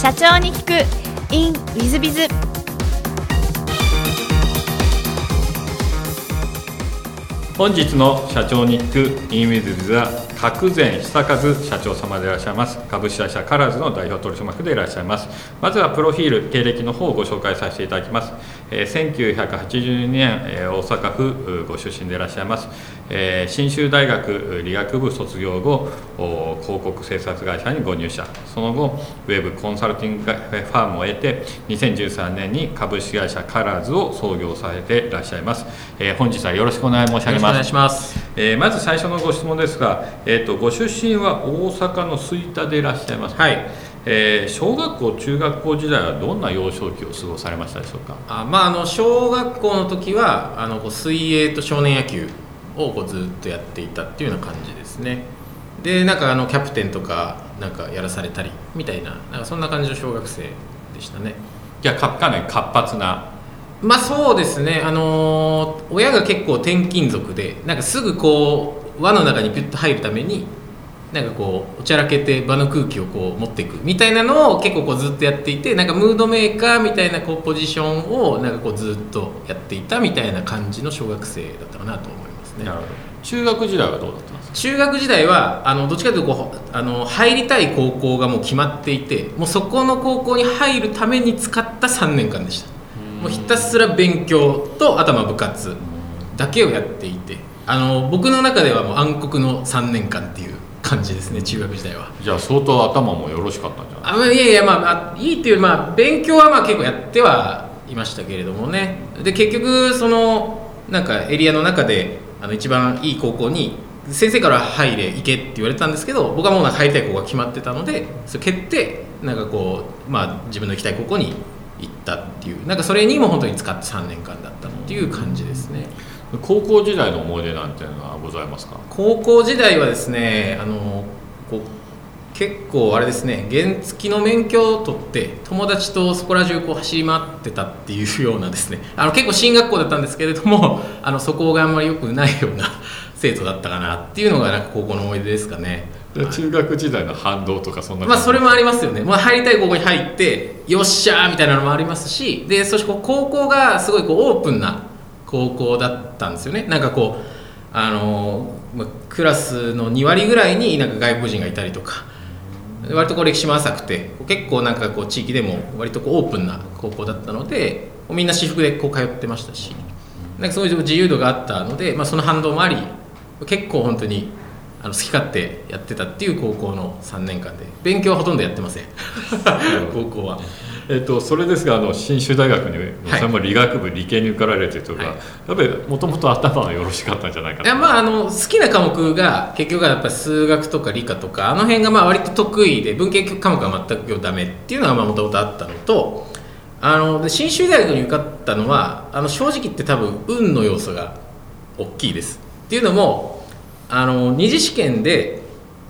社長に聞く。In ウィズビズ本日の社長に聞く in ウィズビズは角前久和社長様でいらっしゃいます。株式会社カラーズの代表取締役でいらっしゃいます。まずはプロフィール経歴の方をご紹介させていただきます、えー、1982年、えー、大阪府ご出身でいらっしゃいます。えー、信州大学理学部卒業後広告制作会社にご入社。その後ウェブコンサルティングファームを得て2013年に株式会社カラーズを創業されていらっしゃいます、えー、本日はよろしくお願い申し上げます。お願いします、えー、まず最初のご質問ですが、えーと、ご出身は大阪の吹田でいらっしゃいます、はい。えー、小学校中学校時代はどんな幼少期を過ごされましたでしょうか？あ、まあ、あの小学校の時はあの水泳と少年野球をこうずっとやっていたっていうような感じですね。でなんかあのキャプテンとかなんかやらされたりみたいななんかそんな感じの小学生でしたね。いやかかなり活発な。まあそうですね。あの親が結構転勤族でなんかすぐこう輪の中にピュッと入るためになんかこうおちゃらけて場の空気をこう持っていくみたいなのを結構こうずっとやっていてなんかムードメーカーみたいなこうポジションをなんかこうずっとやっていたみたいな感じの小学生だったかなと思いますね。なるほど。中学時代はどうだったんですか？中学時代はあのどっちかというとこうあの入りたい高校がもう決まっていてもうそこの高校に入るために使った3年間でした。もうひたすら勉強と頭部活だけをやっていてあの僕の中ではもう暗黒の3年間っていう感じですね中学時代は。じゃあ相当頭もよろしかったんじゃない？あいやいやまあいいっていうまあ勉強はまあ結構やってはいましたけれどもね。で結局そのなんかエリアの中であの一番いい高校に先生から入れ行けって言われたんですけど僕はもうなんか入りたい高校が決まってたのでそれ蹴ってなんかこう、まあ、自分の行きたい高校に行ったっていうなんかそれにも本当に使って3年間だったっていう感じですね高校時代の思い出なんていうのはございますか？高校時代はですねあの結構あれですね原付の免許を取って友達とそこら中こう走り回ってたっていうようなですねあの結構進学校だったんですけれどもあのそこがあんまり良くないような生徒だったかなっていうのがなんか高校の思い出ですかね。中学時代の反動とかそんなまあそれもありますよね、まあ、入りたい高校に入ってよっしゃーみたいなのもありますしでそして高校がすごいこうオープンな高校だったんですよね。なんかこうあのクラスの2割ぐらいになんか外国人がいたりとか。割とこう歴史も浅くて結構なんかこう地域でも割とこうオープンな高校だったのでみんな私服でこう通ってましたし。なんかそういう自由度があったので、まあ、その反動もあり結構本当にあの好き勝手やってたっていう高校の3年間で勉強はほとんどやってません。高校は。えっと、それですがあの信州大学に、はい、も理学部理系に受かられてとか、はい、やっぱりもともと頭がよろしかったんじゃないかないやまああの好きな科目が結局はやっぱり数学とか理科とかあの辺がまあ割と得意で文系科目は全くダメっていうのがもともとあったのとあので信州大学に受かったのはあの正直言って多分運の要素が大きいです。っていうのもあの二次試験で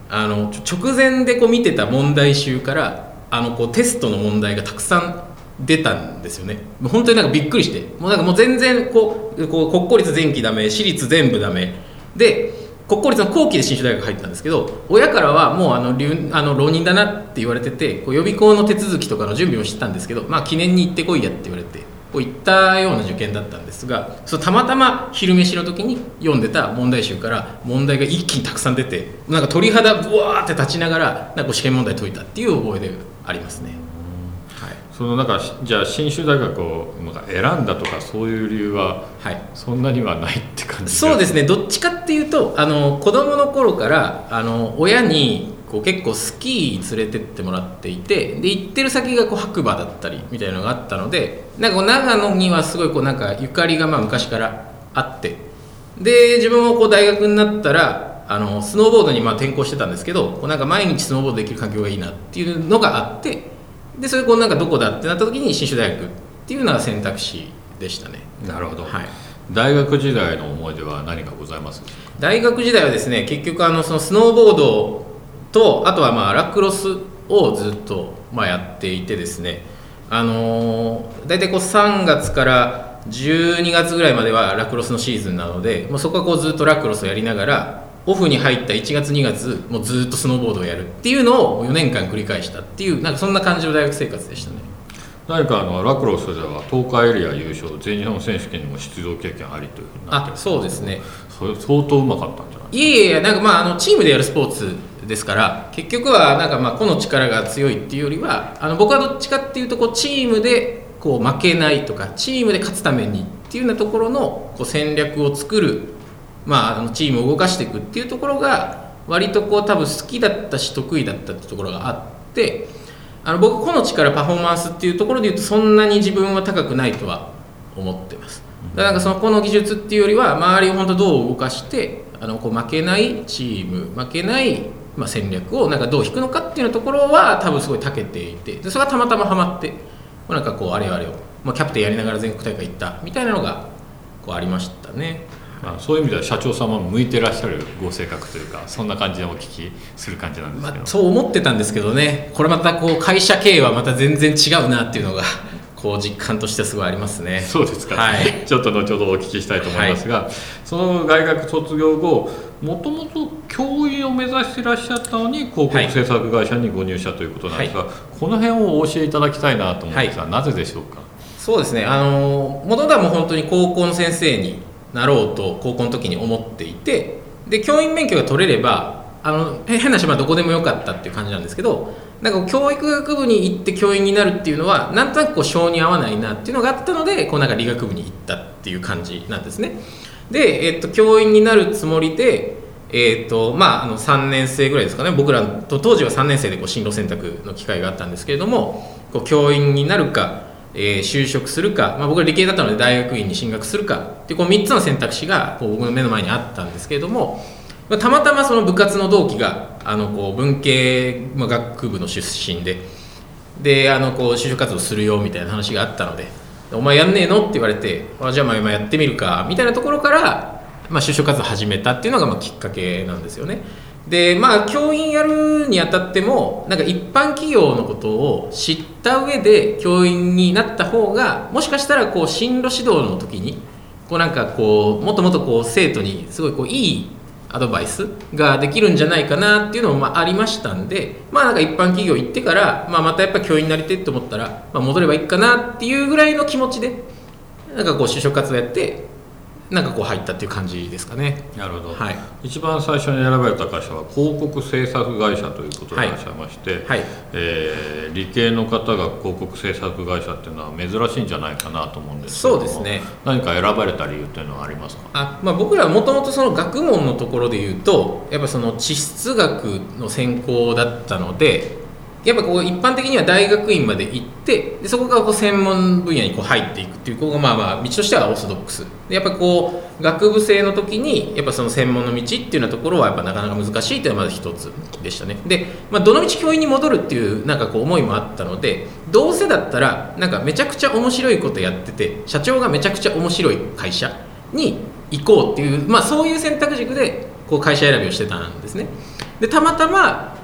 あの直前でこう見てた問題集からあのこうテストの問題がたくさん出たんですよね。本当になんかびっくりして。もうなんかもう全然こうこう国公立前期ダメ私立全部ダメ。で国公立の後期で信州大学入ったんですけど親からはもうあのあの浪人だなって言われててこう予備校の手続きとかの準備をしてたんですけど、まあ、記念に行ってこいやって言われて。こう行ったような受験だったんですがそたまたま昼飯の時に読んでた問題集から問題が一気にたくさん出てなんか鳥肌ぶわーって立ちながらなんか試験問題解いたっていう覚えでありますね。はい、そのなんかじゃあ信州大学をなんか選んだとかそういう理由は、はい、そんなにはないって感じそうですね。どっちかっていうとあの子供の頃からあの親にこう結構スキー連れてってもらっていてで行ってる先がこう白馬だったりみたいなのがあったのでなんか長野にはすごいこうなんかゆかりがまあ昔からあってで自分もこう大学になったらあのスノーボードにまあ転向してたんですけどこうなんか毎日スノーボードできる環境がいいなっていうのがあってでそれこうなんかどこだってなった時に信州大学っていうのが選択肢でしたね。なるほど、はい、大学時代の思い出は何かございます大学時代はですね結局あのそのスノーボードとあとはまあラクロスをずっとまあやっていてですね。あのー、大体こう3月から12月ぐらいまではラクロスのシーズンなのでもうそこはこうずっとラクロスをやりながらオフに入った1月2月もうずっとスノーボードをやるっていうのを4年間繰り返したっていうなんかそんな感じの大学生活でしたね。何かあのラクロスでは東海エリア優勝全日本選手権にも出場経験ありというふうになってあるそうですね。それ相当うまかったんじゃないえいえなんかまああのチームでやるスポーツですから結局はなんかまあ個の力が強いっていうよりはあの僕はどっちかっていうとこうチームでこう負けないとかチームで勝つためにっていうようなところのこう戦略を作る、まあ、あのチームを動かしていくっていうところが割とこう多分好きだったし得意だったってところがあってあの僕個の力パフォーマンスっていうところで言うとそんなに自分は高くないとは思ってます。だからその個の技術っていうよりは周りを本当どう動かしてあのこう負けないチーム負けないまあ戦略をなんかどう引くのかっていうところは多分すごい長けていてでそれがたまたまハマってこうなんかこうあれよあれを、まあ、キャプテンやりながら全国大会行ったみたいなのがこうありましたね。まあ、そういう意味では社長様も向いてらっしゃるご性格というかそんな感じでお聞きする感じなんですけど、まあ、そう思ってたんですけどね。これまたこう会社経営はまた全然違うなっていうのがこう実感としてすごいありますね。そうですか、はい。ちょっと後ほどお聞きしたいと思いますが、その大学卒業後もともと教員を目指していらっしゃったのに広告制作会社にご入社ということなんですが、この辺をお教えいただきたいなと思うんですが、なぜでしょうか？そうですね。あの元々はもう本当に高校の先生になろうと高校の時に思っていてで教員免許が取れればあのへ変な話まあどこでもよかったっていう感じなんですけどなんか教育学部に行って教員になるっていうのはなんとなくこう性に合わないなっていうのがあったのでこうなんか理学部に行ったっていう感じなんですね。で、えっと、教員になるつもりでえーとまあ、あの3年生ぐらいですかね。僕らと当時は3年生でこう進路選択の機会があったんですけれどもこう教員になるか、えー就職するか、まあ、僕は理系だったので大学院に進学するかっていうこう3つの選択肢がこう僕の目の前にあったんですけれども、まあたまたまその部活の同期があのこう文系、まあ、学部の出身でであのこう就職活動するよみたいな話があったので「お前やんねえの?」って言われて「あじゃあまあ今やってみるか」みたいなところから、まあ、就職活動始めたっていうのがまあきっかけなんですよね。でまあ教員やるにあたってもなんか一般企業のことを知った上で教員になった方がもしかしたらこう進路指導の時にこうなんかこうもっともっとこう生徒にすごいこういいアドバイスができるんじゃないかなっていうのもまありましたんでまあなんか一般企業行ってから、まあ、またやっぱ教員になりてって思ったら、まあ、戻ればいいかなっていうぐらいの気持ちでなんかこう就職活動やってなんかこう入ったっていう感じですかね。なるほど、はい。一番最初に選ばれた会社は広告制作会社ということでいらっしゃいまして、はい。えー理系の方が広告制作会社っていうのは珍しいんじゃないかなと思うんですけども。そうですね。何か選ばれた理由っていうのはありますか？あまあ、僕らはもともとその学問のところで言うとやっぱその地質学の専攻だったのでやっぱこう一般的には大学院まで行ってでそこからこう専門分野にこう入っていくっていうここがまあまあ道としてはオーソドックス。でやっぱこう学部生の時にやっぱその専門の道っていうようなところはやっぱなかなか難しいっていうのはまず一つでしたね。で、まあ、どの道教員に戻るっていうなんかこう思いもあったのでどうせだったらなんかめちゃくちゃ面白いことやってて社長がめちゃくちゃ面白い会社に行こうっていう、まあ、そういう選択軸でこう会社選びをしてたんですね。でたまたま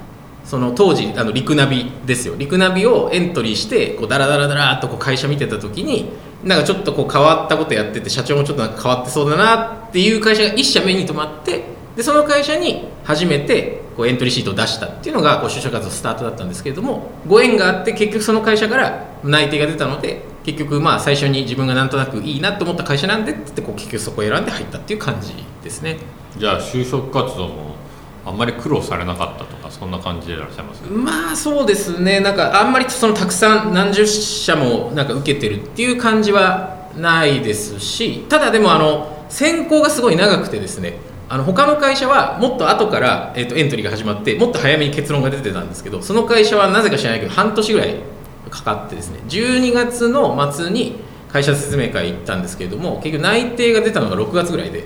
その当時あのリクナビですよリクナビをエントリーしてこうダラダラダラっとこう会社見てた時になんかちょっとこう変わったことやってて社長もちょっとなんか変わってそうだなっていう会社が一社目に留まってでその会社に初めてこうエントリーシートを出したっていうのがこう就職活動スタートだったんですけれどもご縁があって結局その会社から内定が出たので結局まあ最初に自分がなんとなくいいなと思った会社なんでってってこう結局そこを選んで入ったっていう感じですね。じゃあ就職活動もあんまり苦労されなかったとかそんな感じでいらっしゃいます？まあそうですね。なんかあんまりそのたくさん何十社もなんか受けてるっていう感じはないですしただでもあの選考がすごい長くてですね。あの他の会社はもっと後から、えー、とエントリーが始まってもっと早めに結論が出てたんですけどその会社はなぜか知らないけど半年ぐらいかかってですね。12月の末に会社説明会行ったんですけれども結局内定が出たのが6月ぐらいで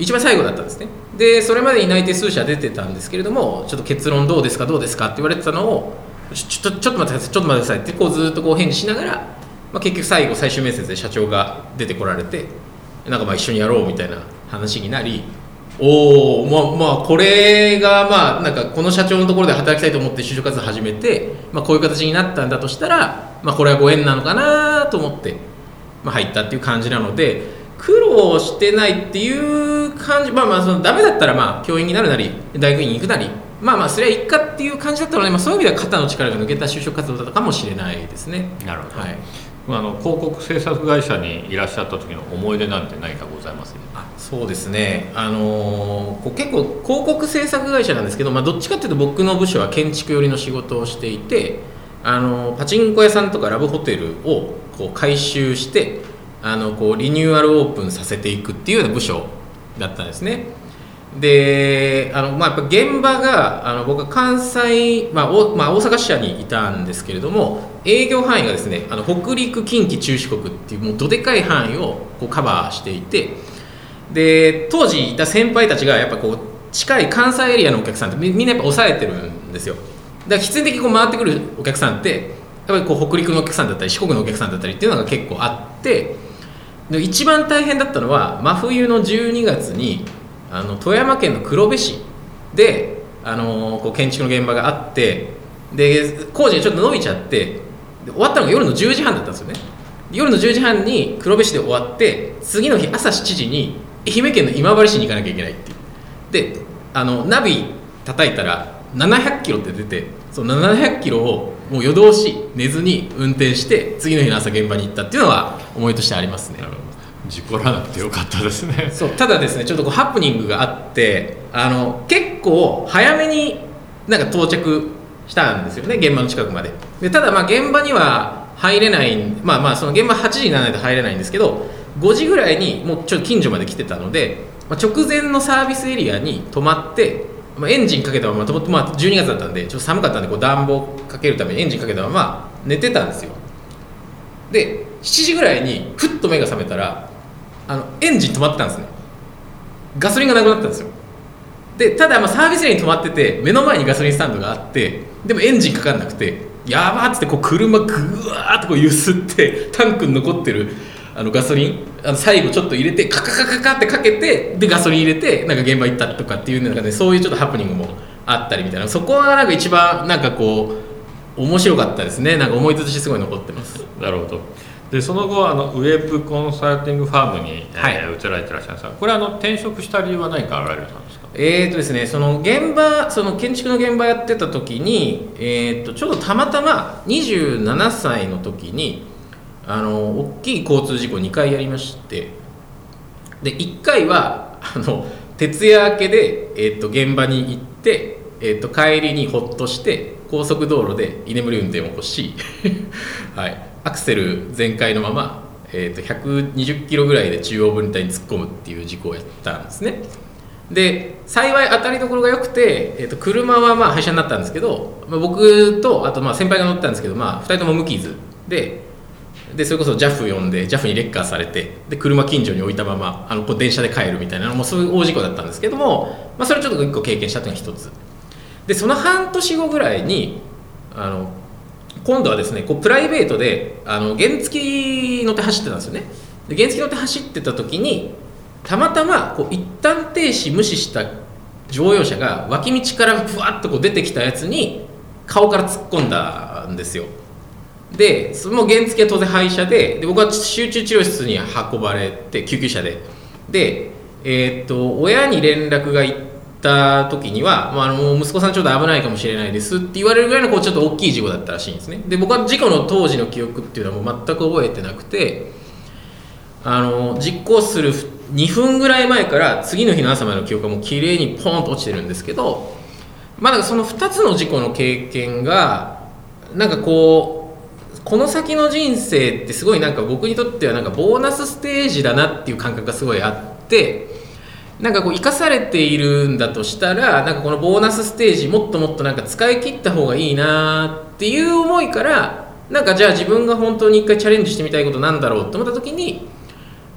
一番最後だったんですね。でそれまでに内定数社出てたんですけれどもちょっと結論どうですかどうですかって言われてたのをちょちょちょっと待ってくださいちょっと待ってくださいってこうずっとこう返事しながら、まあ、結局最後最終面接で社長が出てこられてなんかまあ一緒にやろうみたいな話になりおおまあまあこれがまあなんかこの社長のところで働きたいと思って就職活動始めて、まあ、こういう形になったんだとしたら、まあ、これはご縁なのかなと思って、まあ、入ったっていう感じなので苦労してないっていう感じまあまあそのダメだったらまあ教員になるなり大学院に行くなりまあまあそれはいいかっていう感じだったので、まあ、そういう意味では肩の力が抜けた就職活動だったかもしれないですね。なるほど、はい。まあ、あの広告制作会社にいらっしゃった時の思い出なんて何かございますあそうですね、あのーこう結構広告制作会社なんですけど、まあ、どっちかっていうと僕の部署は建築寄りの仕事をしていて、あのーパチンコ屋さんとかラブホテルをこう改修してあのこうリニューアルオープンさせていくっていうような部署だったんですね。であの、まあ、やっぱ現場があの僕は関西、まあおまあ、大阪支社にいたんですけれども営業範囲がですねあの北陸近畿中四国っていうもうどでかい範囲をこうカバーしていてで当時いた先輩たちがやっぱこう近い関西エリアのお客さんってみんなやっぱ抑えてるんですよだから必然的にこう回ってくるお客さんってやっぱりこう北陸のお客さんだったり四国のお客さんだったりっていうのが結構あってで一番大変だったのは真冬の12月にあの富山県の黒部市であのこう建築の現場があってで工事がちょっと伸びちゃってで終わったのが夜の10時半だったんですよね。夜の10時半に黒部市で終わって次の日朝7時に愛媛県の今治市に行かなきゃいけないっていう。であのナビ叩いたら700キロって出てその700キロをもう夜通し寝ずに運転して次の日の朝現場に行ったっていうのは思いとしてありますね。事故らなくてよかったですね。そう。ただですねちょっとこうハプニングがあってあの結構早めになんか到着したんですよね現場の近くまで。でただまあ現場には入れないまあまあその現場8時にならないと入れないんですけど5時ぐらいにもうちょっと近所まで来てたので、まあ、直前のサービスエリアに止まって、まあ、エンジンかけたままとまあ、12月だったんでちょっと寒かったんでこう暖房かけるためにエンジンかけたまま寝てたんですよ。で7時ぐらいにふっと目が覚めたらあのエンジン止まってたんですね。ガソリンがなくなったんですよ。でただまあサービスエリアに止まってて目の前にガソリンスタンドがあってでもエンジンかかんなくてやばっつってこう車ぐわーっとこう揺すってタンクに残ってるあのガソリンあの最後ちょっと入れてカカカカカってかけてでガソリン入れてなんか現場行ったとかっていう中でそういうちょっとハプニングもあったりみたいな。そこはなんか一番なんかこう面白かったですね。なんか思い出としてすごい残ってます。なるほど。でその後あのウェブコンサルティングファームに、はい。えー移られてらっしゃるんですがこれあの転職した理由は何かあられたんですか？えーとですね、その現場その建築の現場やってた時に、えー、とちょうどたまたま27歳の時にあの大きい交通事故2回やりましてで1回はあの徹夜明けで、えー、と現場に行って、えー、と帰りにほっとして高速道路で居眠り運転を起こし、はい、アクセル全開のまま、えー、と120キロぐらいで中央分離帯に突っ込むっていう事故をやったんですね。で幸い当たりどころが良くて、えー、と車はまあ廃車になったんですけど、まあ、僕とあとまあ先輩が乗ったんですけど、まあ、2人とも無傷ででそれこそ JAF 呼んで JAF にレッカーされてで車近所に置いたままあのこう電車で帰るみたいなもそういう大事故だったんですけども、まあ、それちょっと一個経験したというのが一つ。でその半年後ぐらいにあの今度はですねこうプライベートであの原付乗って走ってたんですよね。で原付乗って走ってた時にたまたまこう一旦停止無視した乗用車が脇道からふわっとこう出てきたやつに顔から突っ込んだんですよ。でその原付は当然廃車でで僕は集中治療室に運ばれて救急車で。で、えーっと親に連絡が行った時には、まあ、あの息子さんちょっと危ないかもしれないですって言われるぐらいのこうちょっと大きい事故だったらしいんですね。で僕は事故の当時の記憶っていうのはもう全く覚えてなくてあの実行する2分ぐらい前から次の日の朝までの記憶がもう綺麗にポンと落ちてるんですけどまだその2つの事故の経験がなんかこうこの先の人生ってすごいなんか僕にとってはなんかボーナスステージだなっていう感覚がすごいあってなんかこう生かされているんだとしたらなんかこのボーナスステージもっともっとなんか使い切った方がいいなっていう思いからなんかじゃあ自分が本当に一回チャレンジしてみたいことなんだろうと思った時に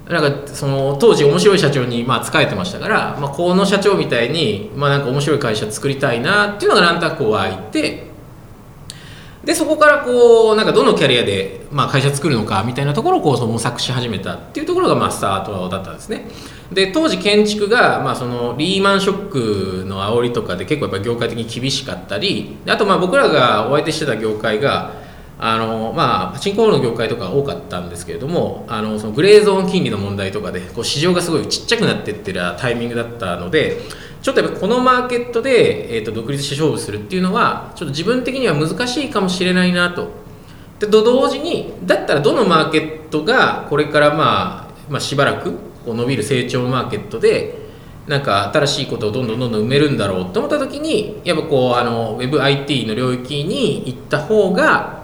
なんかその当時面白い社長にまあ仕えてましたから、まあ、この社長みたいにまあなんか面白い会社作りたいなっていうのがなんとなく湧いてでそこからこうなんかどのキャリアでまあ会社作るのかみたいなところをこうその模索し始めたっていうところがまあスタートだったんですね。で当時建築がまあそのリーマンショックの煽りとかで結構やっぱ業界的に厳しかったりあとまあ僕らがお相手してた業界があのまあ、パチンコの業界とか多かったんですけれどもあのそのグレーゾーン金利の問題とかでこう市場がすごいちっちゃくなっていってるタイミングだったのでちょっとやっぱこのマーケットで、えーと、独立して勝負するっていうのはちょっと自分的には難しいかもしれないなと。でと同時にだったらどのマーケットがこれから、まあ、まあしばらくこう伸びる成長マーケットでなんか新しいことをどんどんどんどん埋めるんだろうと思った時にやっぱこうあの WebIT の領域に行った方が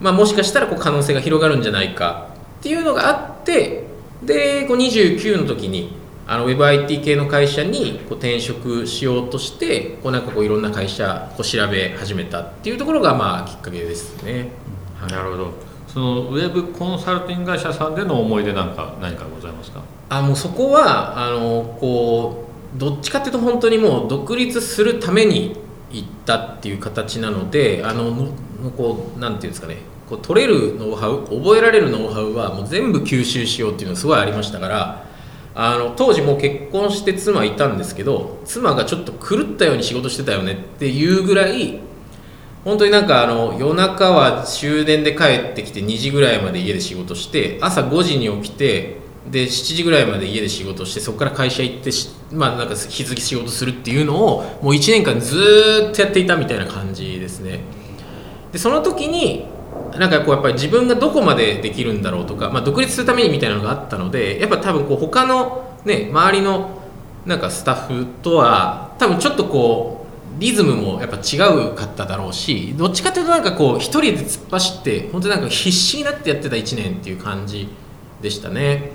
まあ、もしかしたらこう可能性が広がるんじゃないかっていうのがあってでこう29の時にあの WebIT 系の会社にこう転職しようとしてこうなんかこういろんな会社こう調べ始めたっていうところがまあきっかけですね。はい、なるほど。そのウェブコンサルティング会社さんでの思い出なんか何かございますか？あもうそこはあのこうどっちかっていうと本当にもう独立するために行ったっていう形なのであのこうなんていうんですかね。こう取れるノウハウ覚えられるノウハウはもう全部吸収しようっていうのがすごいありましたからあの当時もう結婚して妻いたんですけど妻がちょっと狂ったように仕事してたよねっていうぐらい本当になんかあの夜中は終電で帰ってきて2時ぐらいまで家で仕事して朝5時に起きてで7時ぐらいまで家で仕事してそこから会社行ってまあなんか引き続き仕事するっていうのをもう1年間ずっとやっていたみたいな感じですね。でその時になんかこうやっぱり自分がどこまでできるんだろうとか、まあ、独立するためにみたいなのがあったのでやっぱ多分こう他のね周りのなんかスタッフとは多分ちょっとこうリズムもやっぱ違うかっただろうしどっちかというとなんかこう一人で突っ走って本当になんか必死になってやってた1年っていう感じでしたね、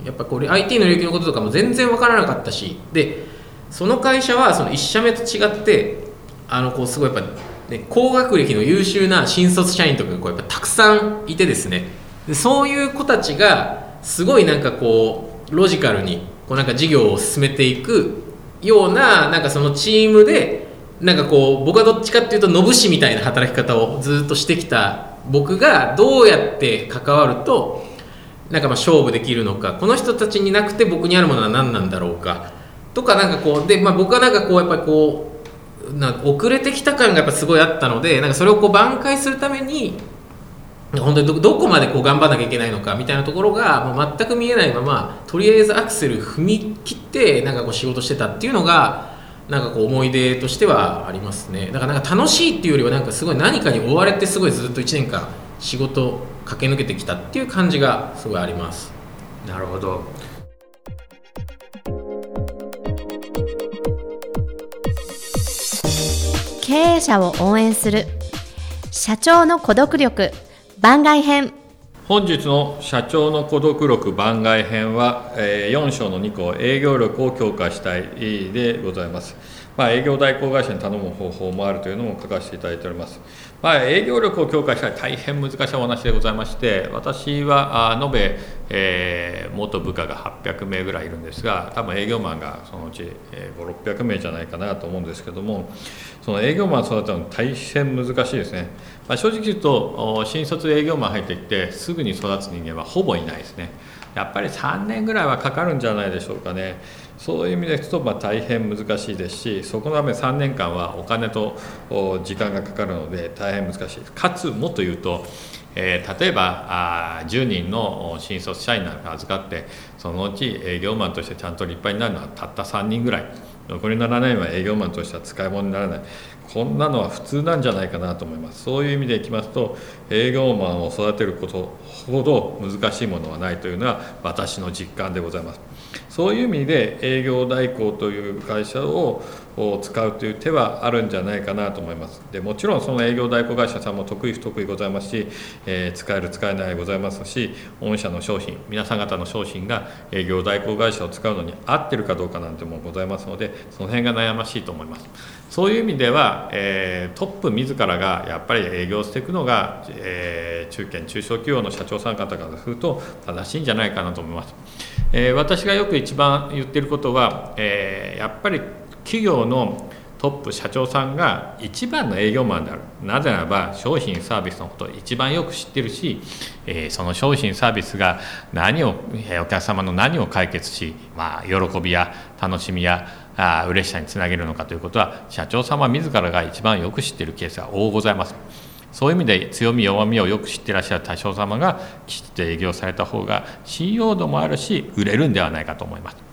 うん、やっぱこれ IT の領域のこととかも全然分からなかったし。でその会社はその1社目と違ってあのこうすごいやっぱで高学歴の優秀な新卒社員とかがこうやっぱたくさんいてですね。でそういう子たちがすごいなんかこうロジカルにこうなんか事業を進めていくようななんかそのチームでなんかこう僕はどっちかっていうとのぶしみたいな働き方をずっとしてきた僕がどうやって関わるとなんかまあ勝負できるのか。この人たちになくて僕にあるものは何なんだろうか。とかなんかこうで、まあ、僕はなんかこうやっぱりこうな遅れてきた感がやっぱすごいあったのでなんかそれをこう挽回するために本当にどどこまでこう頑張らなきゃいけないのかみたいなところがもう全く見えないままとりあえずアクセル踏み切ってなんかこう仕事してたっていうのがなんかこう思い出としてはありますね。だからなんか楽しいっていうよりはなんかすごい何かに追われてすごいずっと1年間仕事駆け抜けてきたっていう感じがすごいあります。なるほど。経営者を応援する。社長の孤独力。番外編。本日の社長の孤独力番外編は、え4章の2項営業力を強化したいでございます、まあ、営業代行会社に頼む方法もあるというのも書かせていただいております。まあ、営業力を強化したい大変難しいお話でございまして私は延べ、えー、元部下が800名ぐらいいるんですが多分営業マンがそのうち、5600名じゃないかなと思うんですけどもその営業マンを育てるの大変難しいですね、まあ、正直言うと新卒営業マン入ってきてすぐに育つ人間はほぼいないですね。やっぱり3年ぐらいはかかるんじゃないでしょうかね。そういう意味でいくとまあ大変難しいですしそこのため3年間はお金と時間がかかるので大変難しいかつもっと言うと、えー、例えばあ10人の新卒社員なんか預かってそのうち営業マンとしてちゃんと立派になるのはたった3人ぐらい。残り7年は営業マンとしては使い物にならない。こんなのは普通なんじゃないかなと思います。そういう意味でいきますと営業マンを育てることほど難しいものはないというのは私の実感でございます。そういう意味で営業代行という会社を使うという手はあるんじゃないかなと思います。でもちろんその営業代行会社さんも得意不得意ございますし、えー、使える使えないございますし御社の商品皆さん方の商品が営業代行会社を使うのに合ってるかどうかなんてもございますのでその辺が悩ましいと思います。そういう意味では、えー、トップ自らがやっぱり営業していくのが、えー、中堅中小企業の社長さん方からすると正しいんじゃないかなと思います、えー、私がよく一番言ってることは、えやっぱり企業のトップ社長さんが一番の営業マンであるなぜならば商品サービスのことを一番よく知ってるし、えー、その商品サービスが何を、お客様の何を解決し、まあ、喜びや楽しみやあ嬉しさにつなげるのかということは社長様自らが一番よく知っているケースが多ございます。そういう意味で強み弱みをよく知ってらっしゃる大将様がきちっと営業された方が信用度もあるし売れるんではないかと思います。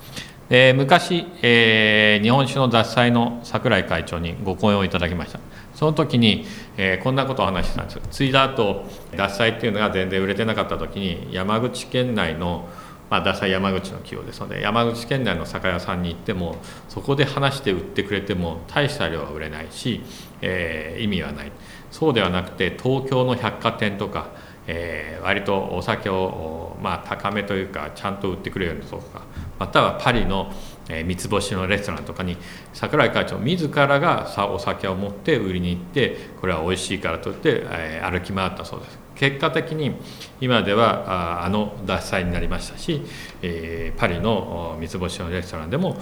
えー、昔、えー、日本酒の獺祭の櫻井会長にご講演をいただきました。その時に、えー、こんなことを話してたんです。継いだ後獺祭っていうのが全然売れてなかった時に山口県内のまあ、ダサ山口の企業ですので山口県内の酒屋さんに行ってもそこで話して売ってくれても大した量は売れないし、えー、意味はない。そうではなくて東京の百貨店とか、えー、割とお酒を、まあ、高めというかちゃんと売ってくれるようなとこかまたはパリの三つ星のレストランとかに櫻井会長自らがお酒を持って売りに行ってこれは美味しいからといって、歩き回ったそうです。結果的に今ではあの獺祭になりましたし、パリの三つ星のレストランでも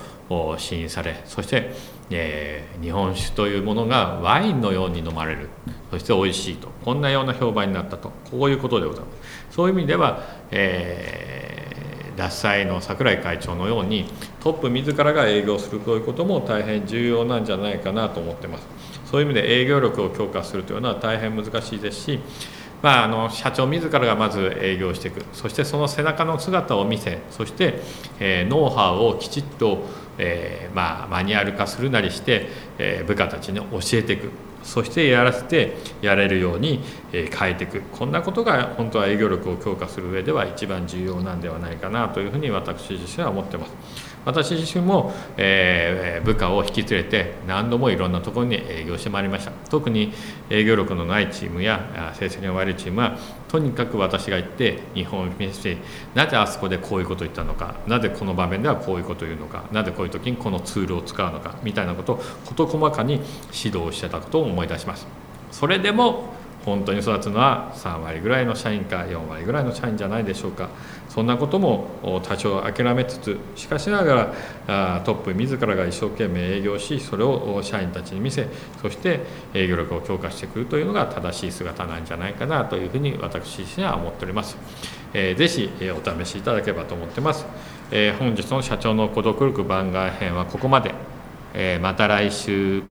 試飲されそして、日本酒というものがワインのように飲まれる。そして美味しいと。こんなような評判になったと。こういうことでございます。そういう意味では、えー、獺祭の櫻井会長のようにトップ自らが営業するということも大変重要なんじゃないかなと思ってます。そういう意味で営業力を強化するというのは大変難しいですしまあ、あの社長自らがまず営業していく。そしてその背中の姿を見せそして、えー、ノウハウをきちっと、えー、まあ、マニュアル化するなりして、えー、部下たちに教えていく。そしてやらせてやれるように変えていくこんなことが本当は営業力を強化する上では一番重要なんではないかなというふうに私自身は思ってます。私自身も、えー、部下を引き連れて何度もいろんなところに営業してまいりました。特に営業力のないチームや成績が悪いチームはとにかく私が行って日本を見せてなぜあそこでこういうことを言ったのかなぜこの場面ではこういうことを言うのかなぜこういう時にこのツールを使うのかみたいなことを事細かに指導してたことを思い出します。それでも本当に育つのは3割ぐらいの社員か4割ぐらいの社員じゃないでしょうかそんなことも多少諦めつつしかしながらトップ自らが一生懸命営業しそれを社員たちに見せそして営業力を強化してくるというのが正しい姿なんじゃないかなというふうに私自身は思っております。えー、ぜひお試しいただければと思ってます。え、本日の社長の孤独力番外編はここまで。え、また来週。